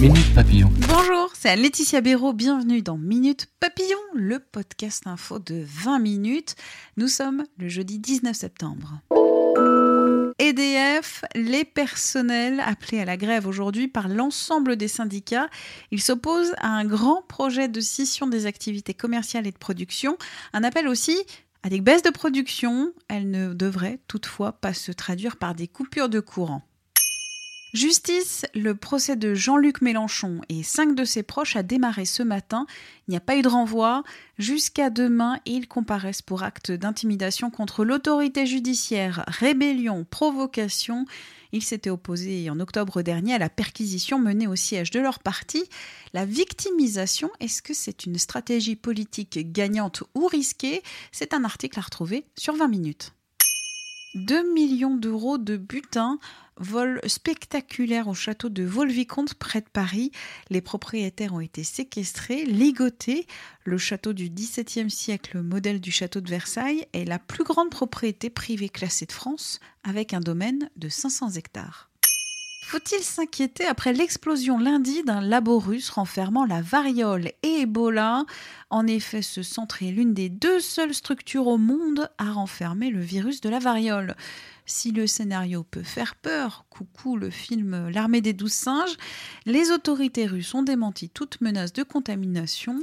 Minute Papillon. Bonjour, c'est Laetitia Béraud. Bienvenue dans Minute Papillon, le podcast info de 20 minutes. Nous sommes le jeudi 19 septembre. EDF, les personnels appelés à la grève aujourd'hui par l'ensemble des syndicats. Ils s'opposent à un grand projet de scission des activités commerciales et de production. Un appel aussi à des baisses de production. Elles ne devraient toutefois pas se traduire par des coupures de courant. Justice, le procès de Jean-Luc Mélenchon et cinq de ses proches a démarré ce matin. Il n'y a pas eu de renvoi. Jusqu'à demain, ils comparaissent pour acte d'intimidation contre l'autorité judiciaire, rébellion, provocation. Ils s'étaient opposés en octobre dernier à la perquisition menée au siège de leur parti. La victimisation, est-ce que c'est une stratégie politique gagnante ou risquée? C'est un article à retrouver sur 20 minutes. 2 millions d'euros de butin Vol spectaculaire au château de Volvicomte près de Paris. Les propriétaires ont été séquestrés, ligotés. Le château du XVIIe siècle, modèle du château de Versailles, est la plus grande propriété privée classée de France avec un domaine de 500 hectares. Faut-il s'inquiéter après l'explosion lundi d'un labo russe renfermant la variole et Ebola? En effet, ce centre est l'une des deux seules structures au monde à renfermer le virus de la variole. Si le scénario peut faire peur, coucou le film L'armée des douze singes, les autorités russes ont démenti toute menace de contamination.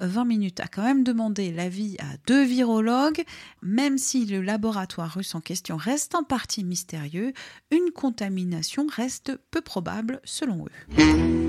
20 minutes a quand même demandé l'avis à deux virologues. Même si le laboratoire russe en question reste en partie mystérieux, une contamination reste peu probable selon eux.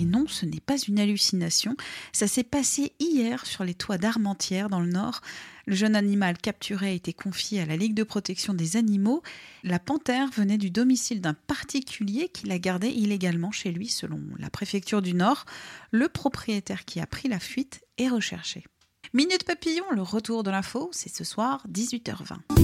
Et non, ce n'est pas une hallucination. Ça s'est passé hier sur les toits d'Armentières dans le nord. Le jeune animal capturé a été confié à la Ligue de protection des animaux. La panthère venait du domicile d'un particulier qui la gardait illégalement chez lui, selon la préfecture du Nord. Le propriétaire qui a pris la fuite est recherché. Minute Papillon, le retour de l'info, c'est ce soir 18h20.